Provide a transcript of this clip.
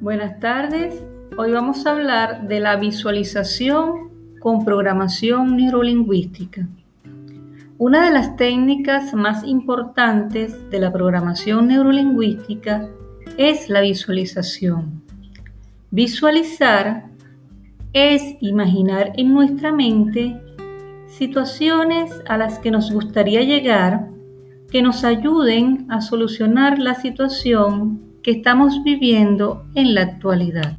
Buenas tardes. Hoy vamos a hablar de la visualización con programación neurolingüística. Una de las técnicas más importantes de la programación neurolingüística es la visualización. Visualizar es imaginar en nuestra mente situaciones a las que nos gustaría llegar que nos ayuden a solucionar la situación que estamos viviendo en la actualidad.